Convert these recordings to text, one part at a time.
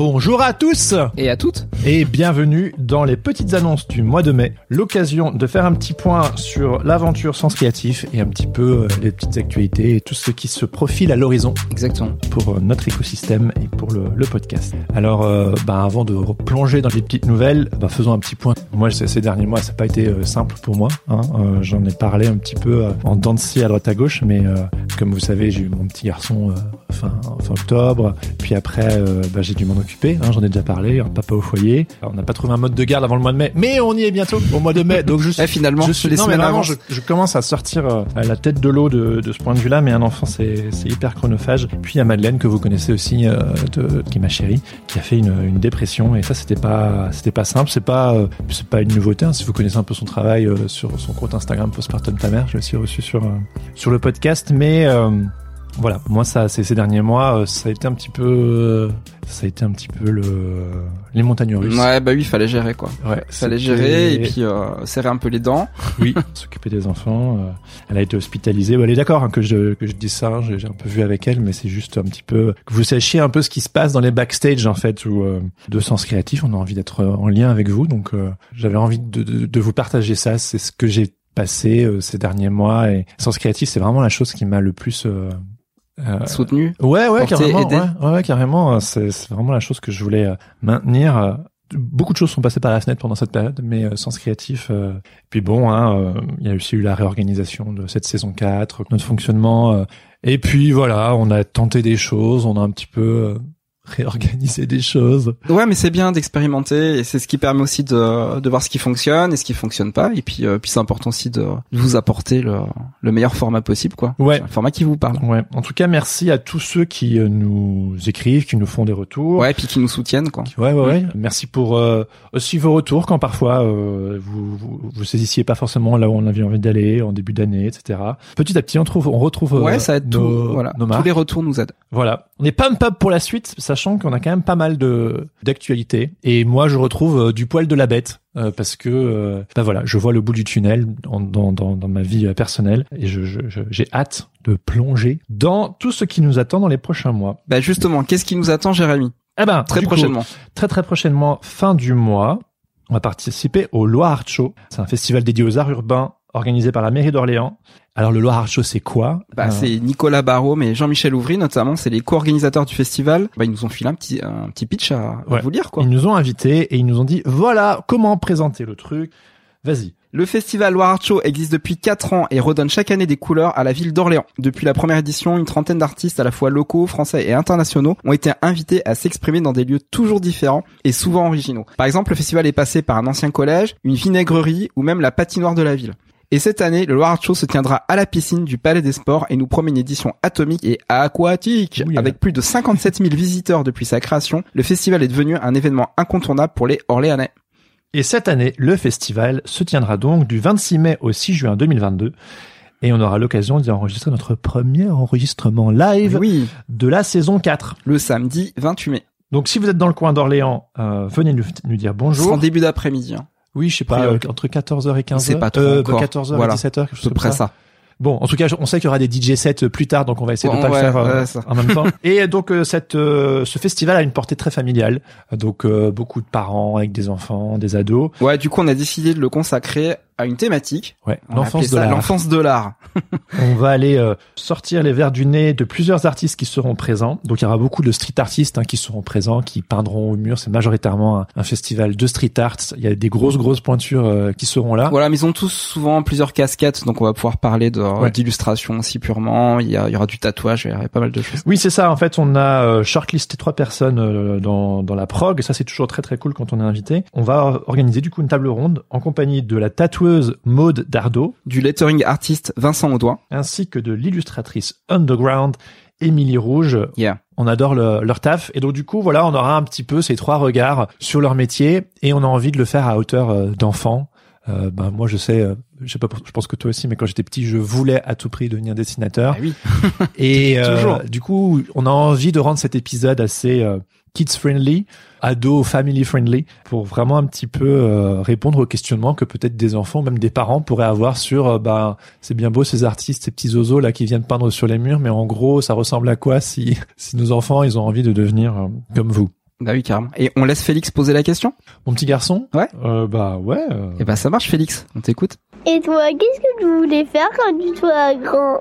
Bonjour à tous Et à toutes et bienvenue dans les petites annonces du mois de mai. L'occasion de faire un petit point sur l'aventure Sens Créatif et un petit peu euh, les petites actualités et tout ce qui se profile à l'horizon Exactement. pour euh, notre écosystème et pour le, le podcast. Alors, euh, bah, avant de replonger dans les petites nouvelles, bah, faisons un petit point. Moi, ces ces derniers mois, ça n'a pas été simple pour moi. hein. Euh, J'en ai parlé un petit peu en dents à droite à gauche, mais euh, comme vous savez, j'ai eu mon petit garçon fin, fin octobre. Puis après, bah, j'ai dû m'en hein, J'en ai déjà parlé, un papa au foyer. Alors, on n'a pas trouvé un mode de garde avant le mois de mai, mais on y est bientôt au mois de mai. Donc je suis Eh, finalement, je suis les non, mais vraiment, je, je commence à sortir euh, à la tête de l'eau de, de ce point de vue-là, mais un enfant, c'est hyper chronophage. Puis il y a Madeleine que vous connaissez aussi, euh, de, qui est ma chérie, qui a fait une, une dépression et ça, c'était pas, c'était pas simple. C'est pas, euh, c'est pas une nouveauté. hein. Si vous connaissez un peu son travail sur son compte Instagram Postpartum ta mère, j'ai aussi reçu sur sur le podcast, mais voilà, moi ça, ces, ces derniers mois, euh, ça a été un petit peu, euh, ça a été un petit peu le les montagnes russes. Ouais, bah oui, fallait gérer quoi. Ouais, Fallait gérer et puis euh, serrer un peu les dents. oui, s'occuper des enfants. euh, elle a été hospitalisée. Bon, elle est d'accord hein, que je que je dise ça. hein, J'ai un peu vu avec elle, mais c'est juste un petit peu que vous sachiez un peu ce qui se passe dans les backstage en fait, où euh, de sens créatif, on a envie d'être en lien avec vous. Donc euh, j'avais envie de, de, de vous partager ça. C'est ce que j'ai passé euh, ces derniers mois et sens créatif, c'est vraiment la chose qui m'a le plus euh, Soutenu. Ouais, ouais, carrément. Ouais, ouais, carrément. euh, C'est c'est vraiment la chose que je voulais euh, maintenir. euh. Beaucoup de choses sont passées par la fenêtre pendant cette période, mais sens créatif. euh, Puis bon, hein, euh, il y a aussi eu la réorganisation de cette saison 4, notre fonctionnement. euh, Et puis voilà, on a tenté des choses, on a un petit peu euh, réorganisé des choses. Ouais, mais c'est bien d'expérimenter et c'est ce qui permet aussi de, de voir ce qui fonctionne et ce qui fonctionne pas. Et puis, euh, puis c'est important aussi de, de vous apporter le, le meilleur format possible, quoi. Ouais. Un format qui vous parle. Ouais. En tout cas, merci à tous ceux qui euh, nous écrivent, qui nous font des retours. Ouais, et puis qui nous soutiennent, quoi. Ouais, ouais, ouais. Merci pour euh, aussi vos retours quand parfois euh, vous, vous vous saisissiez pas forcément là où on avait envie d'aller en début d'année, etc. Petit à petit, on trouve, on retrouve euh, Ouais, ça aide nos, tout. Voilà. nos Tous les retours nous aident. Voilà. On est pas pub pour la suite, sachant qu'on a quand même pas mal de d'actualités. Et moi, je retrouve euh, du poil de la bête. euh, parce que euh, bah voilà, je vois le bout du tunnel en- dans, dans, dans ma vie euh, personnelle et je, je, je- j'ai hâte de plonger dans tout ce qui nous attend dans les prochains mois. Bah justement, qu'est-ce qui nous attend, Jérémy? Eh ben, Très coup, prochainement. très très prochainement, fin du mois, on va participer au Loire Art Show. C'est un festival dédié aux arts urbains organisé par la mairie d'Orléans. Alors le Loire Art Show, c'est quoi Bah, Euh, c'est Nicolas Barraud et Jean-Michel Ouvry notamment, c'est les co-organisateurs du festival. Bah, ils nous ont filé un petit un petit pitch à, vous lire quoi. Ils nous ont invités et ils nous ont dit voilà comment présenter le truc. Vas-y. Le festival Loire Art Show existe depuis 4 ans et redonne chaque année des couleurs à la ville d'Orléans. Depuis la première édition, une trentaine d'artistes à la fois locaux, français et internationaux ont été invités à s'exprimer dans des lieux toujours différents et souvent originaux. Par exemple, le festival est passé par un ancien collège, une vinaigrerie ou même la patinoire de la ville. Et cette année, le Loire Art Show se tiendra à la piscine du Palais des Sports et nous promet une édition atomique et aquatique. Oui, Avec plus de 57 000 visiteurs depuis sa création, le festival est devenu un événement incontournable pour les Orléanais. Et cette année, le festival se tiendra donc du 26 mai au 6 juin 2022. Et on aura l'occasion d'y enregistrer notre premier enregistrement live Oui, de la saison 4. le samedi 28 mai. Donc si vous êtes dans le coin d'Orléans, euh, venez nous, nous dire C'est bonjour. en début d'après-midi. Hein. Oui, je sais pas, Priori. euh, entre 14h et 15h. C'est pas trop euh, encore. 14h Voilà. et 17h, quelque À chose près ça. ça. Bon, en tout cas, on sait qu'il y aura des DJ sets plus tard, donc on va essayer de pas le faire euh, ouais, en même temps. Et donc euh, cette, euh, ce festival a une portée très familiale, donc euh, beaucoup de parents avec des enfants, des ados. Ouais, du coup, on a décidé de le consacrer à une thématique. Ouais, l'enfance de ça l'art. L'enfance de l'art. On va aller euh, sortir les verres du nez de plusieurs artistes qui seront présents. Donc il y aura beaucoup de street artistes hein, qui seront présents, qui peindront au mur. C'est majoritairement un, un festival de street art. Il y a des grosses grosses pointures euh, qui seront là. Voilà, mais ils ont tous souvent plusieurs casquettes, donc on va pouvoir parler de Ouais. d'illustration aussi purement. Il y, a, il y aura du tatouage, il y a pas mal de choses. Oui, c'est ça. En fait, on a euh, shortlisté trois personnes euh, dans, dans la prog. Ça, c'est toujours très très cool quand on est invité. On va organiser du coup une table ronde en compagnie de la tatoueuse tatoueuse Maude Dardot, du lettering artiste Vincent Audouin, ainsi que de l'illustratrice Underground Émilie Rouge. Yeah. On adore le- leur taf et donc du coup voilà on aura un petit peu ces trois regards sur leur métier et on a envie de le faire à hauteur euh, d'enfant. Euh, ben moi je sais, euh, je sais pas, je pense que toi aussi, mais quand j'étais petit je voulais à tout prix devenir dessinateur. Ah oui. Et euh, du coup, on a envie de rendre cet épisode assez euh, kids friendly, ado family friendly, pour vraiment un petit peu euh, répondre aux questionnements que peut-être des enfants, même des parents, pourraient avoir sur, euh, bah, c'est bien beau ces artistes, ces petits oiseaux là qui viennent peindre sur les murs, mais en gros, ça ressemble à quoi si si nos enfants ils ont envie de devenir euh, comme vous? Bah oui, carrément. Et on laisse Félix poser la question? Mon petit garçon? Ouais. Euh, bah ouais. euh, Eh bah ça marche Félix, on t'écoute. Et toi, qu'est-ce que tu voulais faire quand tu seras grand?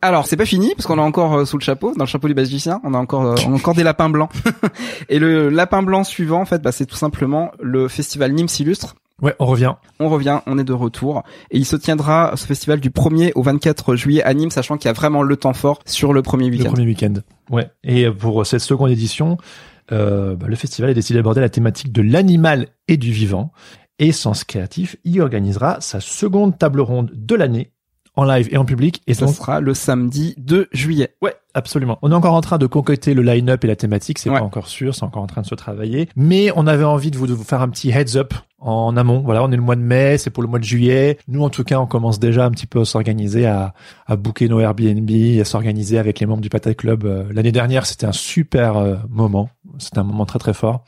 Alors c'est pas fini parce qu'on a encore euh, sous le chapeau, dans le chapeau du magicien, on a encore euh, on a encore des lapins blancs. Et le lapin blanc suivant en fait, bah, c'est tout simplement le festival Nîmes Illustre. Ouais, on revient. On revient, on est de retour et il se tiendra ce festival du 1er au 24 juillet à Nîmes, sachant qu'il y a vraiment le temps fort sur le premier Le week-end. premier week-end. Ouais. Et pour cette seconde édition, euh, bah, le festival a décidé d'aborder la thématique de l'animal et du vivant. Et Sens Créatif y organisera sa seconde table ronde de l'année en live et en public. Et ça donc, sera le samedi 2 juillet. ouais, absolument. On est encore en train de concocter le line-up et la thématique. C'est Ouais. pas encore sûr, c'est encore en train de se travailler. Mais on avait envie de vous, de vous faire un petit heads up en amont. Voilà, on est le mois de mai, c'est pour le mois de juillet. Nous, en tout cas, on commence déjà un petit peu à s'organiser, à, à booker nos Airbnb, à s'organiser avec les membres du Patate Club. Euh, L'année dernière, c'était un super euh, moment. C'était un moment très très fort.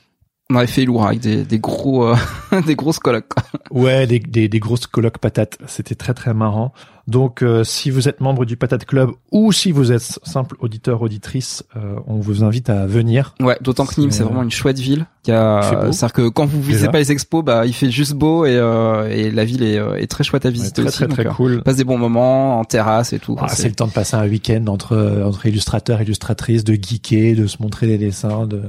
On avait fait lourd avec des, des gros euh, des grosses colocs. quoi. Ouais, des, des, des grosses colloques patates. C'était très très marrant. Donc, euh, si vous êtes membre du Patate Club ou si vous êtes simple auditeur auditrice, euh, on vous invite à venir. Ouais, d'autant que Nîmes C'est- vraiment une chouette ville. C'est-à-dire que quand vous visitez pas les expos, bah il fait juste beau et euh, et la ville est, euh, est très chouette à Ouais, visiter très aussi. très très euh, cool. on passe des bons moments en terrasse et tout. Ah, c'est le temps de passer un week-end entre entre illustrateurs, illustratrices, de geeker, de se montrer des dessins. De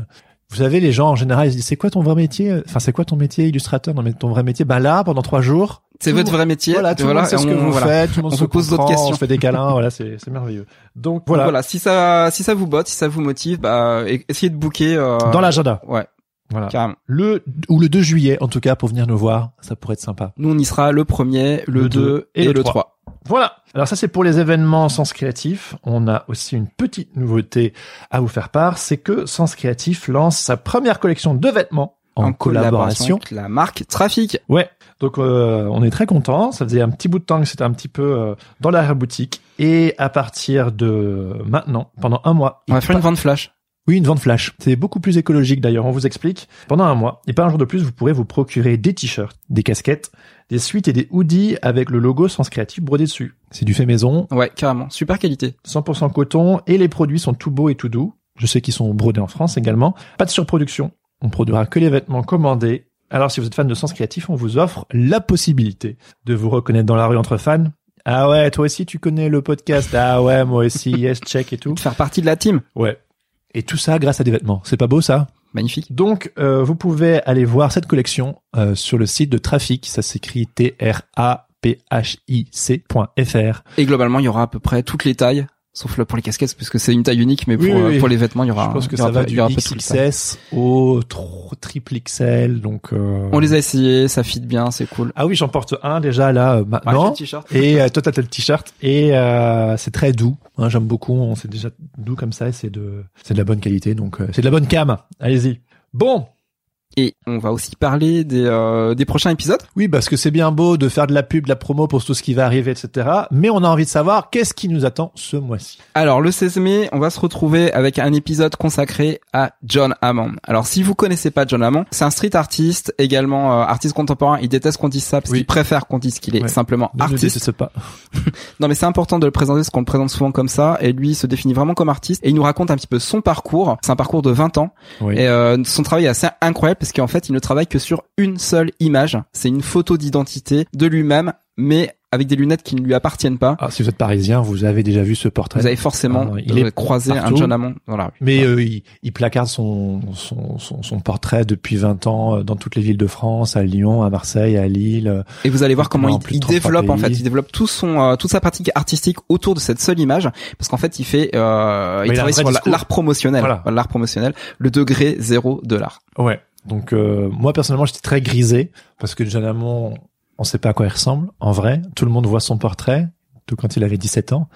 vous savez, les gens en général ils se disent c'est quoi ton vrai métier? Enfin, c'est quoi ton métier illustrateur? Non, mais ton vrai métier, bah là, pendant trois jours, C'est votre vrai métier. voilà, tout le monde sait ce que on- vous voilà. faites, tout le monde On se pose d'autres questions. on fait des câlins, voilà, c'est c'est merveilleux. Donc Voilà. voilà, si ça si ça vous botte, si ça vous motive, bah essayez de booker. euh, dans l'agenda, Ouais, voilà. carrément. Le ou le 2 juillet, en tout cas, pour venir nous voir, ça pourrait être sympa. Nous on y sera le premier, le, Le 2 deux et, le 3. Voilà. Alors ça c'est pour les événements Sens Créatif. On a aussi une petite nouveauté à vous faire part, c'est que Sens Créatif lance sa première collection de vêtements en, collaboration. avec la marque Trafic. Ouais. Donc euh, on est très content. Ça faisait un petit bout de temps que c'était un petit peu euh, dans la boutique et à partir de maintenant, pendant un mois, On va faire une vente flash. Oui, une vente flash. C'est beaucoup plus écologique d'ailleurs, on vous explique. Pendant un mois, et pas un jour de plus, vous pourrez vous procurer des t-shirts, des casquettes, des suites et des hoodies avec le logo Sens Créatif brodé dessus. C'est du fait maison, Ouais, carrément. Super qualité. 100% coton, et les produits sont tout beaux et tout doux. Je sais qu'ils sont brodés en France également. Pas de surproduction. On produira que les vêtements commandés. Alors si vous êtes fan de Sens Créatif, on vous offre la possibilité de vous reconnaître dans la rue entre fans. Ah ouais, toi aussi tu connais le podcast. Ah ouais, moi aussi, yes, check et tout. Faire partie de la team. Ouais. Et tout ça grâce à des vêtements. C'est pas beau ça? Magnifique. Donc euh, vous pouvez aller voir cette collection euh, sur le site de Trafic. Ça s'écrit T-R-A-P-H-I-C.fr. Et globalement, il y aura à peu près toutes les tailles, sauf là pour les casquettes, puisque c'est une taille unique, mais pour, Oui, oui, euh, pour les vêtements, il y aura. Je pense que ça va du y aura pas toutes les tailles. XS au triple XL. Donc euh, On les a essayés, ça fit bien, c'est cool. ah oui, j'en porte un déjà là euh, maintenant. et euh, toi t'as le t-shirt et euh, c'est très doux. Hein, J'aime beaucoup. On c'est déjà doux comme ça et c'est de c'est de la bonne qualité. Donc euh, c'est de la bonne cam. Allez-y. Bon. Et on va aussi parler des, euh, des prochains épisodes. Oui, parce que c'est bien beau de faire de la pub, de la promo pour tout ce qui va arriver, etc. Mais on a envie de savoir qu'est-ce qui nous attend ce mois-ci. Alors, le 16 mai, on va se retrouver avec un épisode consacré à John Hammond. Alors, si vous connaissez pas John Hammond, c'est un street artiste, également euh, artiste contemporain. Il déteste qu'on dise ça parce Oui. qu'il préfère qu'on dise qu'il est Ouais. simplement Ne artiste. déteste pas. Non, mais c'est important de le présenter parce qu'on le présente souvent comme ça. Et lui, il se définit vraiment comme artiste. Et il nous raconte un petit peu son parcours. C'est un parcours de 20 ans. Oui. Et euh, son travail est assez incroyable parce qu'en fait, il ne travaille que sur une seule image. C'est une photo d'identité de lui-même, mais avec des lunettes qui ne lui appartiennent pas. Ah, si vous êtes parisien, vous avez déjà vu ce portrait. Vous avez forcément Ah, il est croisé un. John Hammond dans la rue. Mais euh, il, il placarde son, son, son, son portrait depuis 20 ans euh, dans toutes les villes de France, à Lyon, à Marseille, à Lille. euh, Et vous allez voir comment il, plus de il 33 développe en fait, il développe tout son euh, toute sa pratique artistique autour de cette seule image, parce qu'en fait il fait, euh, il travaille sur l'art promotionnel, Voilà. l'art promotionnel, le degré zéro de l'art. Ouais. Donc euh, moi personnellement, j'étais très grisé parce que Hammond, On sait pas à quoi il ressemble. En vrai, tout le monde voit son portrait, tout quand il avait 17 ans,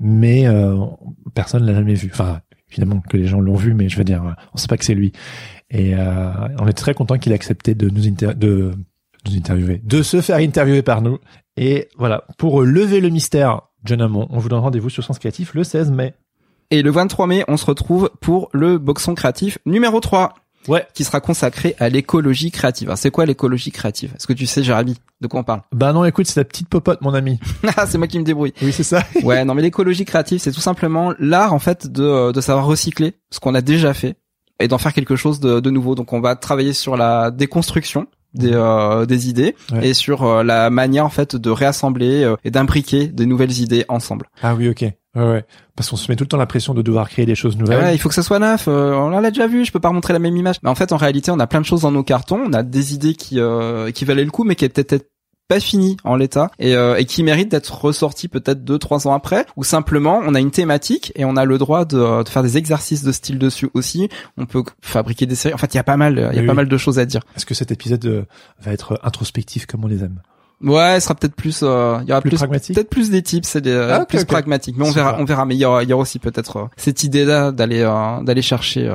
mais euh, personne l'a jamais vu. Enfin, évidemment que les gens l'ont vu, mais je veux dire, on sait pas que c'est lui. Et euh, on est très content qu'il ait accepté de nous, inter de nous interviewer, de se faire interviewer par nous. Et voilà, pour lever le mystère, John Amon, on vous donne rendez-vous sur Sens Créatif le 16 mai. Et le 23 mai, on se retrouve pour le Boxon Créatif numéro 3. Ouais. Qui sera consacré à l'écologie créative. Alors, c'est quoi l'écologie créative? Est-ce que tu sais, Jérémy, de quoi on parle? Bah non, écoute, c'est la petite popote, mon ami. Ah, c'est moi qui me débrouille. Oui, c'est ça. ouais, non, mais l'écologie créative, c'est tout simplement l'art, en fait, de, de savoir recycler ce qu'on a déjà fait et d'en faire quelque chose de, de nouveau. Donc, on va travailler sur la déconstruction des, euh, des idées Ouais. et sur euh, la manière en fait de réassembler euh, et d'imbriquer des nouvelles idées ensemble. Ah oui, ok. Ouais, ouais. Parce qu'on se met tout le temps la pression de devoir créer des choses Ah nouvelles. ouais, il faut que ça soit neuf. euh, on l'a déjà vu, je peux pas remontrer la même image. Mais en fait, en réalité, on a plein de choses dans nos cartons. On a des idées qui euh, qui valaient le coup, mais qui étaient peut-être pas finies en l'état et, euh, et qui méritent d'être ressorties peut-être deux trois ans après ou simplement on a une thématique et on a le droit de, de faire des exercices de style dessus aussi on peut fabriquer des séries en fait il y a pas mal il y a Oui, pas oui. mal de choses à dire Est-ce que cet épisode euh, va être introspectif comme on les aime? Ouais ce sera peut-être plus euh, il y aura Plus plus, pragmatique? peut-être plus des tips c'est des Ah, plus ok. pragmatique mais on verra on verra mais il y aura il y aura aussi peut-être euh, cette idée là d'aller euh, d'aller chercher euh,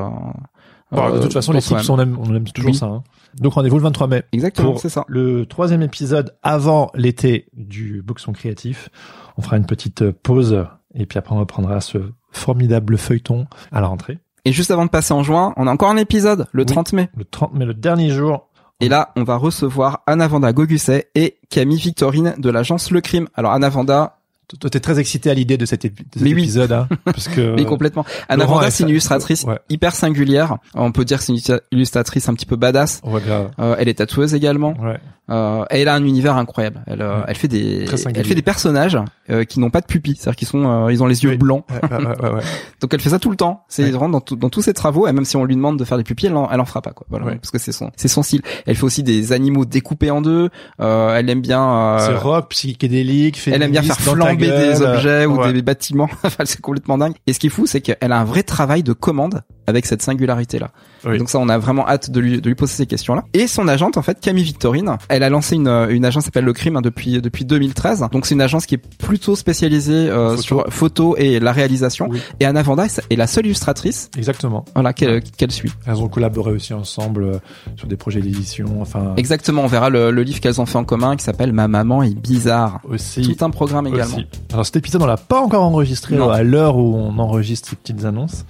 Bon, De euh, toute façon, les tips, on aime, on aime toujours Oui. ça. hein. Donc rendez-vous le 23 mai. exactement c'est ça le troisième épisode avant l'été du Boxon Créatif. On fera une petite euh, pause et puis après on reprendra ce formidable feuilleton à la rentrée. Et juste avant de passer en juin, on a encore un épisode, le Oui. 30 mai. Le 30 mai, le dernier jour. Et là, on va recevoir Anna Vanda Gogusset et Camille Victorine de l'agence Le Crime. Alors Anna Vanda, Toi, t'es très excité à l'idée de cet, épi- de cet Mais oui. épisode, hein, parce que mais complètement. Anna c'est une illustratrice Ouais. hyper singulière. On peut dire que c'est une illustratrice un petit peu badass. Ouais, grave. Euh, elle est tatoueuse également. Ouais. Euh, elle a un univers incroyable. Elle, euh, Ouais. elle fait des, elle fait des personnages euh, qui n'ont pas de pupilles, c'est-à-dire qu'ils sont, euh, ils ont les yeux Oui. blancs. Ouais, ouais, ouais, ouais, ouais. Donc elle fait ça tout le temps. C'est dans, tout- dans tous ses travaux. Et même si on lui demande de faire des pupilles, elle en, elle en fera pas quoi. Voilà, parce que c'est son, c'est son style. Elle fait aussi des animaux découpés en deux. Euh, elle aime bien. euh, C'est rock, psychédélique, Elle aime bien faire féministe, gueule. des objets ou Ouais. des bâtiments. Enfin, c'est complètement dingue. Et ce qui est fou, c'est qu'elle a un vrai travail de commande avec cette singularité-là. Oui. Donc ça, on a vraiment hâte de lui, de lui poser ces questions-là. Et son agente, en fait, Camille Victorine, elle a lancé une, une agence qui s'appelle Le Crime hein, depuis depuis 2013. Donc c'est une agence qui est plutôt spécialisée euh, Photo. sur photo et la réalisation. Oui. Et Anna Vanda est la seule illustratrice, Exactement. voilà, qu'elle qu'elle suit. Elles ont collaboré aussi ensemble euh, sur des projets d'édition, enfin Exactement. On verra le, le livre qu'elles ont fait en commun qui s'appelle Ma maman est bizarre. aussi. Tout un programme également. aussi. Alors cet épisode on l'a pas encore enregistré Non. à l'heure où on enregistre ces petites annonces,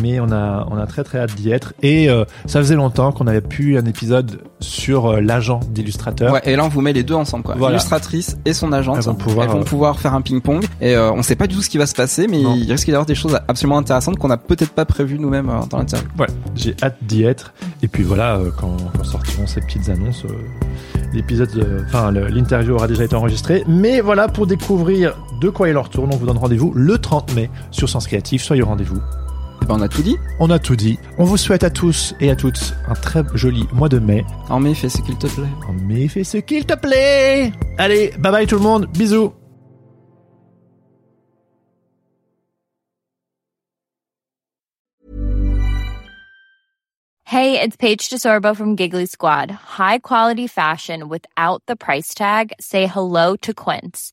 mais on a on a très très hâte d'y être et euh, ça faisait longtemps qu'on avait pu un épisode sur euh, l'agent d'illustrateur. Ouais, et là on vous met les deux ensemble quoi. Voilà. L'illustratrice et son agente. Elles vont pouvoir, Elles vont euh, pouvoir faire un ping-pong et on sait pas du tout ce qui va se passer mais Non. il risque d'y avoir des choses absolument intéressantes qu'on a peut-être pas prévues nous-mêmes dans l'interview. Ouais, j'ai hâte d'y être. Et puis voilà, quand, quand sortiront ces petites annonces, l'épisode, enfin l'interview aura déjà été enregistrée. Mais voilà, pour découvrir de quoi il en retourne, on vous donne rendez-vous le 30 mai sur Sens Créatif. Soyez au rendez-vous. Et ben on a tout dit. On a tout dit. On vous souhaite à tous et à toutes un très joli mois de mai. En mai, fais ce qu'il te plaît. En mai, fais ce qu'il te plaît. Allez, bye bye tout le monde. Bisous. Hey, it's Paige DeSorbo from Giggly Squad. High quality fashion without the price tag. Say hello to Quince.